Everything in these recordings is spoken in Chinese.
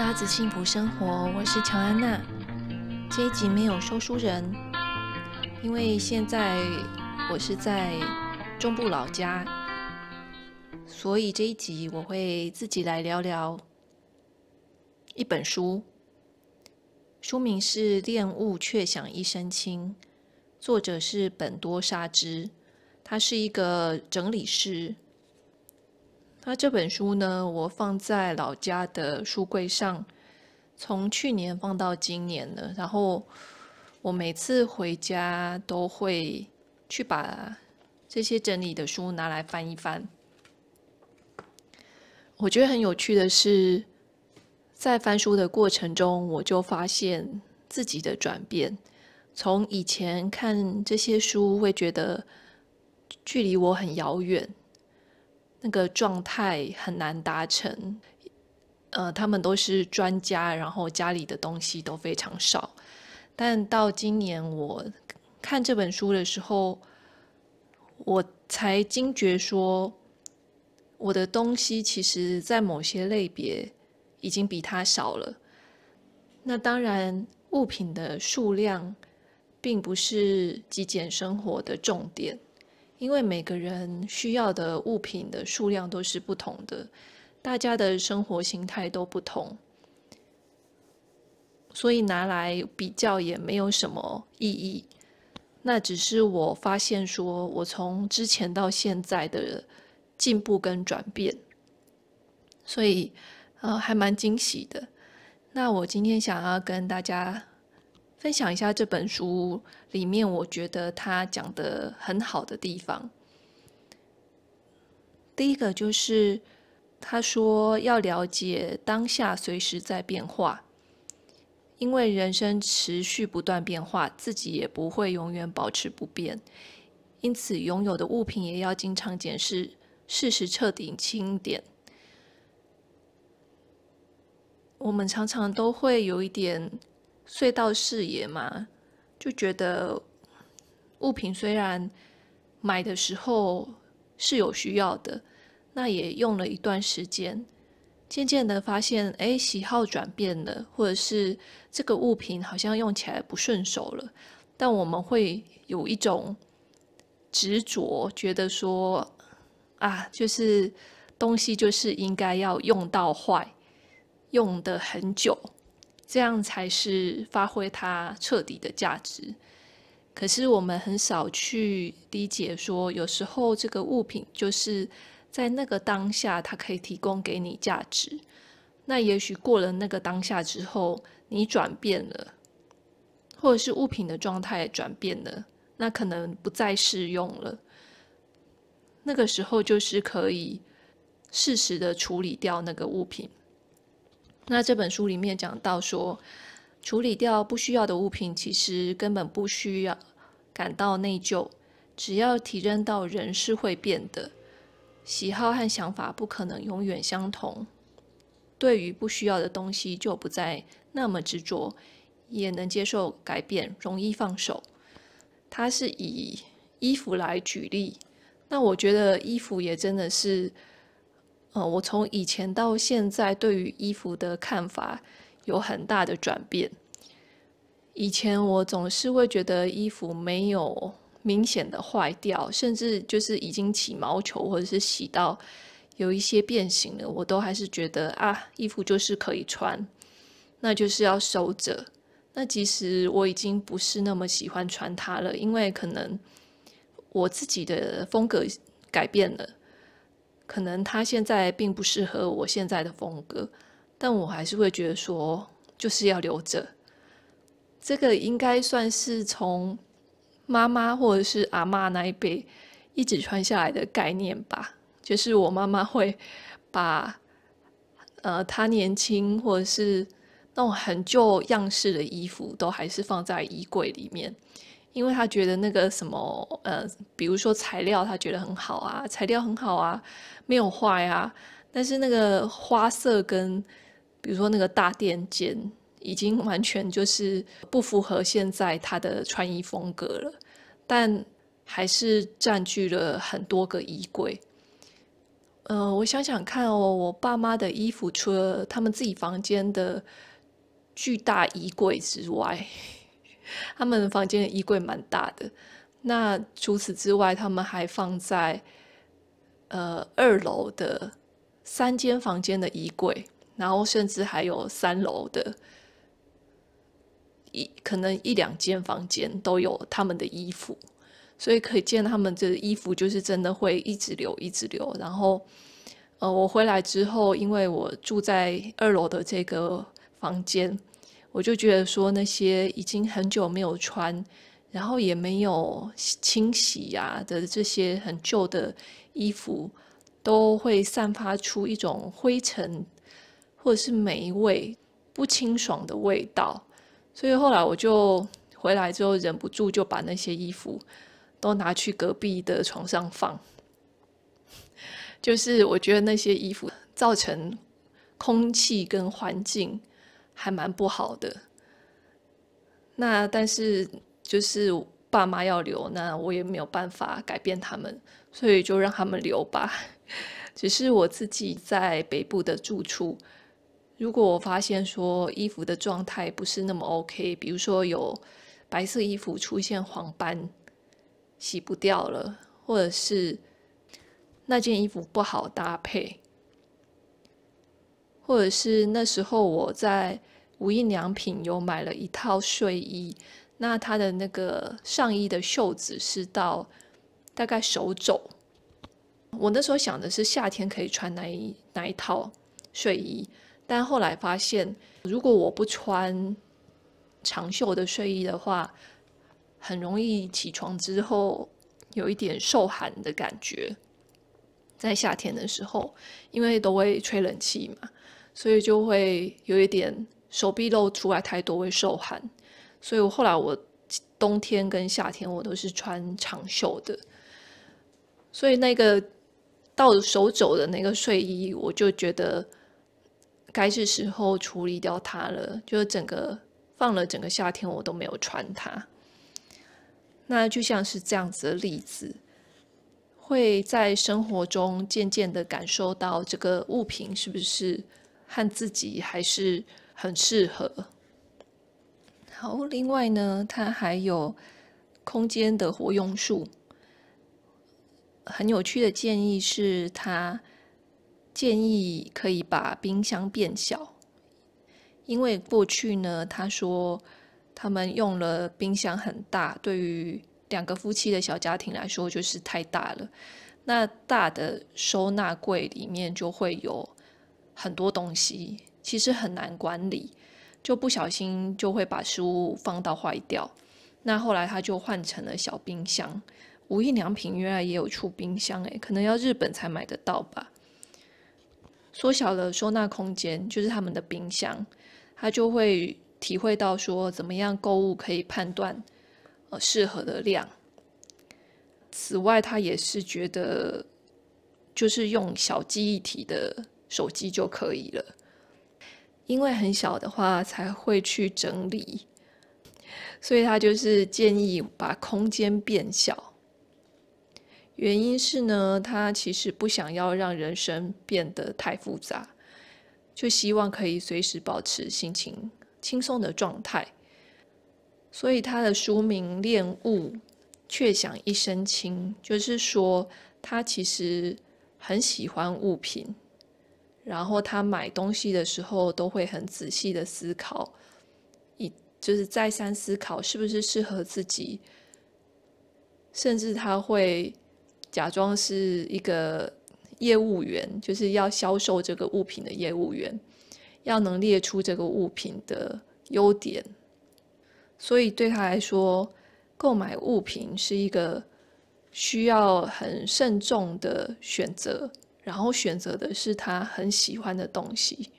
拉子幸福生活，我是乔安娜。这一集没有说书人，因为现在我是在中部老家，所以这一集我会自己来聊聊一本书。书名是《恋物却想一身轻》，作者是本多沙织，他是一个整理师。那这本书呢，我放在老家的书柜上，从去年放到今年了。然后我每次回家都会去把这些整理的书拿来翻一翻。我觉得很有趣的是，在翻书的过程中，我就发现自己的转变。从以前看这些书，会觉得距离我很遥远。那个状态很难达成，呃，他们都是专家，然后家里的东西都非常少。但到今年我看这本书的时候，我才惊觉说，我的东西其实在某些类别已经比他少了。那当然，物品的数量并不是极简生活的重点。因为每个人需要的物品的数量都是不同的，大家的生活形态都不同，所以拿来比较也没有什么意义。那只是我发现说，我从之前到现在的进步跟转变，所以呃还蛮惊喜的。那我今天想要跟大家。分享一下这本书里面，我觉得他讲得很好的地方。第一个就是他说要了解当下随时在变化，因为人生持续不断变化，自己也不会永远保持不变，因此拥有的物品也要经常检视，适时彻底清点。我们常常都会有一点。隧道视野嘛，就觉得物品虽然买的时候是有需要的，那也用了一段时间，渐渐的发现，哎，喜好转变了，或者是这个物品好像用起来不顺手了，但我们会有一种执着，觉得说，啊，就是东西就是应该要用到坏，用的很久。这样才是发挥它彻底的价值。可是我们很少去理解，说有时候这个物品就是在那个当下，它可以提供给你价值。那也许过了那个当下之后，你转变了，或者是物品的状态转变了，那可能不再适用了。那个时候就是可以适时的处理掉那个物品。那这本书里面讲到说，处理掉不需要的物品，其实根本不需要感到内疚。只要体认到人是会变的，喜好和想法不可能永远相同。对于不需要的东西，就不再那么执着，也能接受改变，容易放手。他是以衣服来举例，那我觉得衣服也真的是。呃，我从以前到现在对于衣服的看法有很大的转变。以前我总是会觉得衣服没有明显的坏掉，甚至就是已经起毛球或者是洗到有一些变形了，我都还是觉得啊，衣服就是可以穿，那就是要收着。那其实我已经不是那么喜欢穿它了，因为可能我自己的风格改变了。可能它现在并不适合我现在的风格，但我还是会觉得说，就是要留着。这个应该算是从妈妈或者是阿嬷那一辈一直传下来的概念吧。就是我妈妈会把呃她年轻或者是那种很旧样式的衣服都还是放在衣柜里面。因为他觉得那个什么，呃，比如说材料，他觉得很好啊，材料很好啊，没有坏啊。但是那个花色跟，比如说那个大垫肩，已经完全就是不符合现在他的穿衣风格了。但还是占据了很多个衣柜。呃，我想想看哦，我爸妈的衣服除了他们自己房间的巨大衣柜之外，他们房间的衣柜蛮大的。那除此之外，他们还放在呃二楼的三间房间的衣柜，然后甚至还有三楼的一可能一两间房间都有他们的衣服。所以可见他们这衣服就是真的会一直留，一直留。然后，呃，我回来之后，因为我住在二楼的这个房间，我就觉得说那些已经很久没有穿，然后也没有清洗呀的这些很旧的衣服，都会散发出一种灰尘或者是霉味、不清爽的味道。所以后来我就回来之后，忍不住就把那些衣服。都拿去隔壁的床上放，就是我觉得那些衣服造成空气跟环境还蛮不好的。那但是就是爸妈要留，那我也没有办法改变他们，所以就让他们留吧。只是我自己在北部的住处，如果我发现说衣服的状态不是那么 OK，比如说有白色衣服出现黄斑。洗不掉了，或者是那件衣服不好搭配，或者是那时候我在无印良品有买了一套睡衣，那它的那个上衣的袖子是到大概手肘。我那时候想的是夏天可以穿那一那一套睡衣，但后来发现如果我不穿长袖的睡衣的话，很容易起床之后有一点受寒的感觉，在夏天的时候，因为都会吹冷气嘛，所以就会有一点手臂露出来太多会受寒，所以我后来我冬天跟夏天我都是穿长袖的，所以那个到手肘的那个睡衣，我就觉得该是时候处理掉它了，就是整个放了整个夏天我都没有穿它。那就像是这样子的例子，会在生活中渐渐的感受到这个物品是不是和自己还是很适合。好，另外呢，它还有空间的活用术。很有趣的建议是，它建议可以把冰箱变小，因为过去呢，他说。他们用了冰箱很大，对于两个夫妻的小家庭来说就是太大了。那大的收纳柜里面就会有很多东西，其实很难管理，就不小心就会把食物放到坏掉。那后来他就换成了小冰箱。无印良品原来也有出冰箱，诶，可能要日本才买得到吧。缩小了收纳空间，就是他们的冰箱，他就会。体会到说怎么样购物可以判断呃适合的量。此外，他也是觉得就是用小记忆体的手机就可以了，因为很小的话才会去整理，所以他就是建议把空间变小。原因是呢，他其实不想要让人生变得太复杂，就希望可以随时保持心情。轻松的状态，所以他的书名“恋物却想一身轻”，就是说他其实很喜欢物品，然后他买东西的时候都会很仔细的思考，一就是再三思考是不是适合自己，甚至他会假装是一个业务员，就是要销售这个物品的业务员。要能列出这个物品的优点，所以对他来说，购买物品是一个需要很慎重的选择，然后选择的是他很喜欢的东西。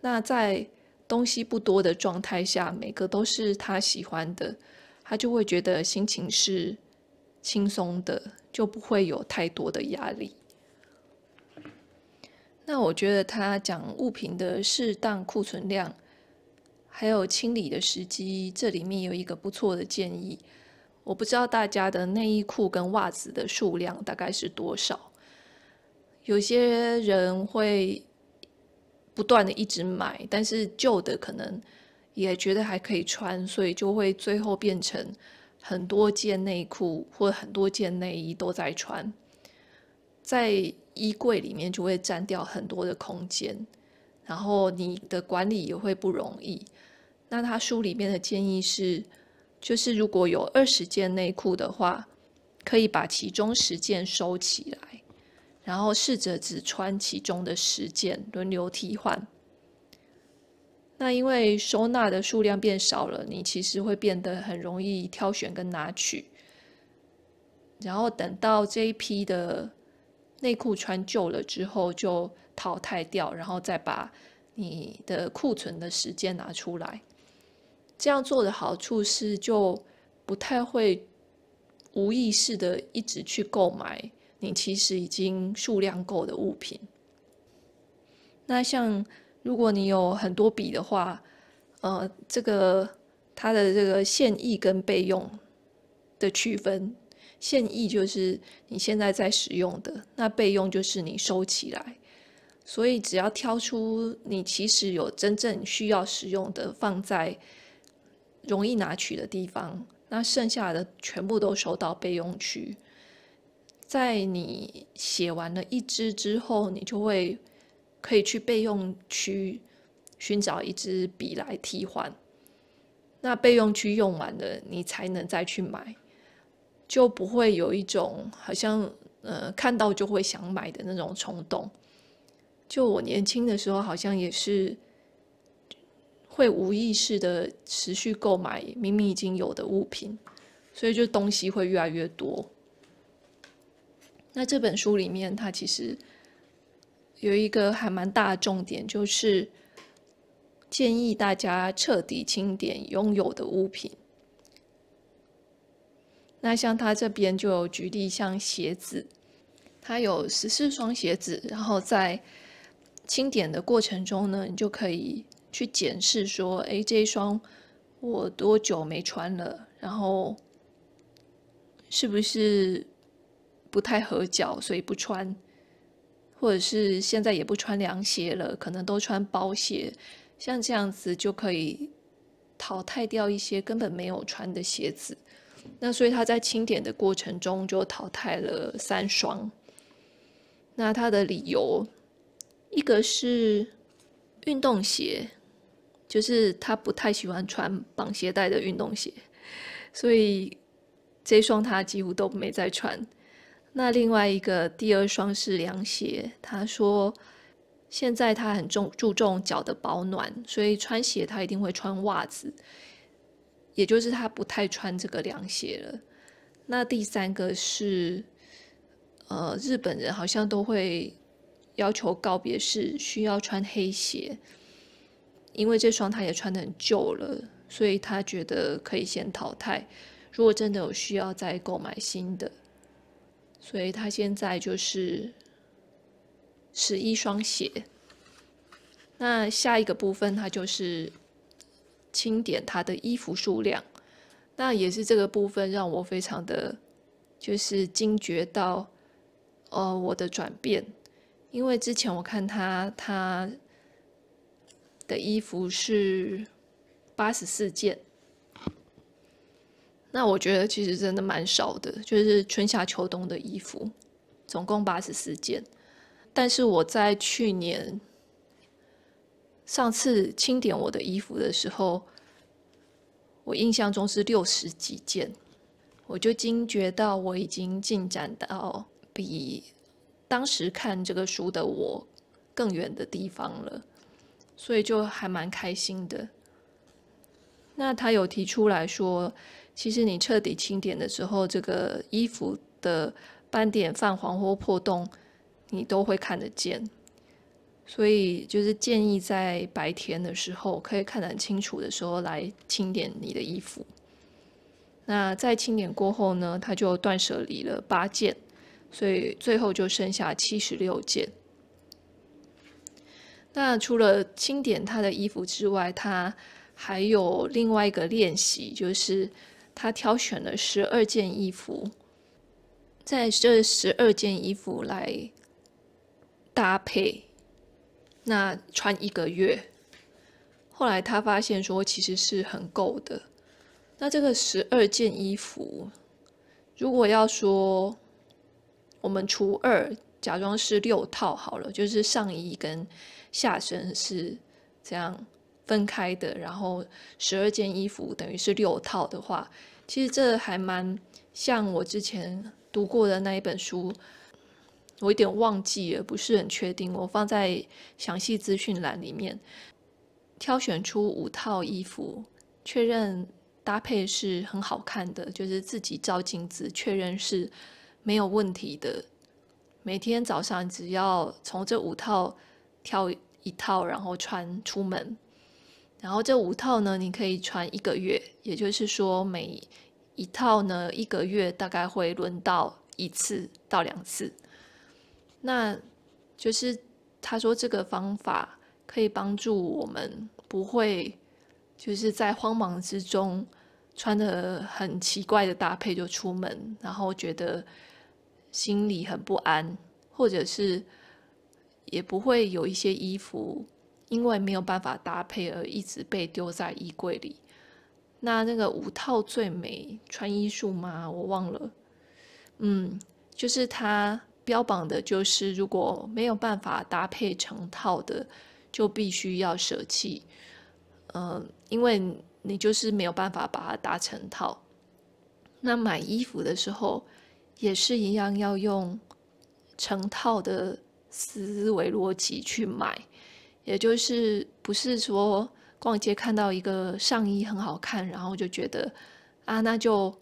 那在东西不多的状态下，每个都是他喜欢的，他就会觉得心情是轻松的，就不会有太多的压力。那我觉得他讲物品的适当库存量，还有清理的时机，这里面有一个不错的建议。我不知道大家的内衣裤跟袜子的数量大概是多少。有些人会不断的一直买，但是旧的可能也觉得还可以穿，所以就会最后变成很多件内裤或很多件内衣都在穿，在衣柜里面就会占掉很多的空间，然后你的管理也会不容易。那他书里面的建议是，就是如果有二十件内裤的话，可以把其中十件收起来。然后试着只穿其中的十件，轮流替换。那因为收纳的数量变少了，你其实会变得很容易挑选跟拿取。然后等到这一批的内裤穿旧了之后，就淘汰掉，然后再把你的库存的时间拿出来。这样做的好处是，就不太会无意识的一直去购买。你其实已经数量够的物品。那像如果你有很多笔的话，呃，这个它的这个现役跟备用的区分，现役就是你现在在使用的，那备用就是你收起来。所以只要挑出你其实有真正需要使用的，放在容易拿取的地方，那剩下的全部都收到备用区。在你写完了一支之后，你就会可以去备用区寻找一支笔来替换。那备用区用完了，你才能再去买，就不会有一种好像呃看到就会想买的那种冲动。就我年轻的时候，好像也是会无意识的持续购买明明已经有的物品，所以就东西会越来越多。那这本书里面，它其实有一个还蛮大的重点，就是建议大家彻底清点拥有的物品。那像他这边就有举例，像鞋子，他有十四双鞋子，然后在清点的过程中呢，你就可以去检视说，哎，这一双我多久没穿了？然后是不是？不太合脚，所以不穿，或者是现在也不穿凉鞋了，可能都穿包鞋，像这样子就可以淘汰掉一些根本没有穿的鞋子。那所以他在清点的过程中就淘汰了三双。那他的理由，一个是运动鞋，就是他不太喜欢穿绑鞋带的运动鞋，所以这双他几乎都没再穿。那另外一个第二双是凉鞋，他说现在他很重注重脚的保暖，所以穿鞋他一定会穿袜子，也就是他不太穿这个凉鞋了。那第三个是，呃，日本人好像都会要求告别式需要穿黑鞋，因为这双他也穿得很旧了，所以他觉得可以先淘汰，如果真的有需要再购买新的。所以他现在就是十一双鞋。那下一个部分，他就是清点他的衣服数量。那也是这个部分让我非常的，就是惊觉到，呃，我的转变。因为之前我看他他的衣服是八十四件。那我觉得其实真的蛮少的，就是春夏秋冬的衣服，总共八十四件。但是我在去年上次清点我的衣服的时候，我印象中是六十几件，我就惊觉到我已经进展到比当时看这个书的我更远的地方了，所以就还蛮开心的。那他有提出来说，其实你彻底清点的时候，这个衣服的斑点泛黄或破洞，你都会看得见。所以就是建议在白天的时候可以看得很清楚的时候来清点你的衣服。那在清点过后呢，他就断舍离了八件，所以最后就剩下七十六件。那除了清点他的衣服之外，他还有另外一个练习，就是。他挑选了十二件衣服，在这十二件衣服来搭配，那穿一个月。后来他发现说，其实是很够的。那这个十二件衣服，如果要说我们除二，假装是六套好了，就是上衣跟下身是这样分开的，然后十二件衣服等于是六套的话，其实这还蛮像我之前读过的那一本书，我有点忘记了，不是很确定，我放在详细资讯栏里面。挑选出五套衣服，确认搭配是很好看的，就是自己照镜子确认是没有问题的。每天早上只要从这五套挑一套，然后穿出门。然后这五套呢，你可以穿一个月，也就是说每一套呢，一个月大概会轮到一次到两次。那就是他说这个方法。可以帮助我们不会就是在慌忙之中穿的很奇怪的搭配就出门，然后觉得心里很不安，或者是也不会有一些衣服因为没有办法搭配而一直被丢在衣柜里。那那个五套最美穿衣术吗？我忘了。嗯，就是它标榜的就是如果没有办法搭配成套的。就必须要舍弃，嗯、因为你就是没有办法把它搭成套。那买衣服的时候也是一样，要用成套的思维逻辑去买，也就是不是说逛街看到一个上衣很好看，然后就觉得啊，那就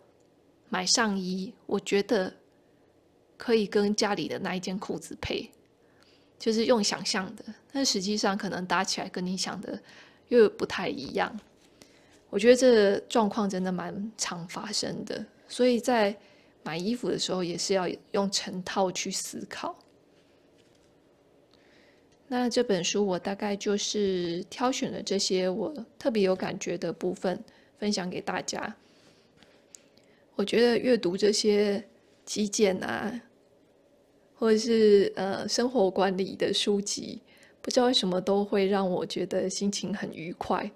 买上衣，我觉得可以跟家里的那一件裤子配。就是用想象的，但实际上可能搭起来跟你想的又不太一样。我觉得这状况真的蛮常发生的，所以在买衣服的时候也是要用成套去思考。那这本书我大概就是挑选了这些我特别有感觉的部分，分享给大家。我觉得阅读这些极简啊。或者是呃生活管理的书籍，不知道为什么都会让我觉得心情很愉快，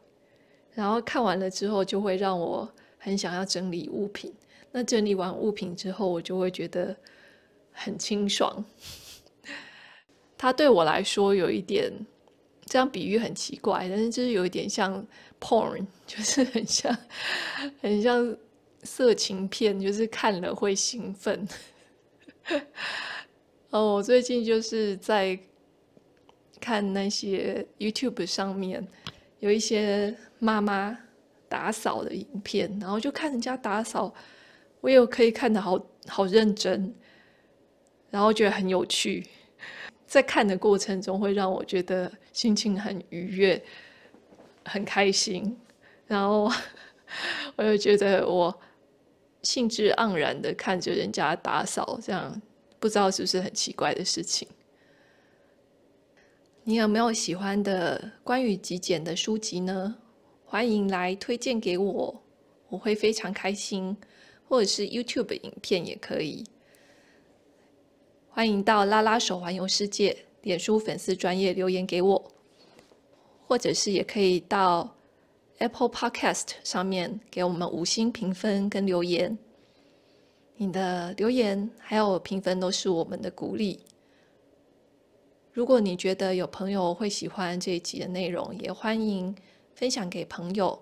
然后看完了之后就会让我很想要整理物品。那整理完物品之后，我就会觉得很清爽。它对我来说有一点这样比喻很奇怪，但是就是有一点像 porn，就是很像很像色情片，就是看了会兴奋。哦，我最近就是在看那些 YouTube 上面有一些妈妈打扫的影片，然后就看人家打扫，我也可以看得好好认真，然后觉得很有趣，在看的过程中会让我觉得心情很愉悦，很开心，然后我又觉得我兴致盎然的看着人家打扫，这样。不知道是不是很奇怪的事情？你有没有喜欢的关于极简的书籍呢？欢迎来推荐给我，我会非常开心。或者是 YouTube 影片也可以。欢迎到拉拉手环游世界脸书粉丝专业留言给我，或者是也可以到 Apple Podcast 上面给我们五星评分跟留言。你的留言还有评分都是我们的鼓励。如果你觉得有朋友会喜欢这一集的内容，也欢迎分享给朋友。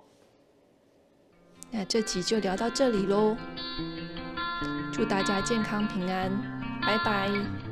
那这集就聊到这里喽，祝大家健康平安，拜拜。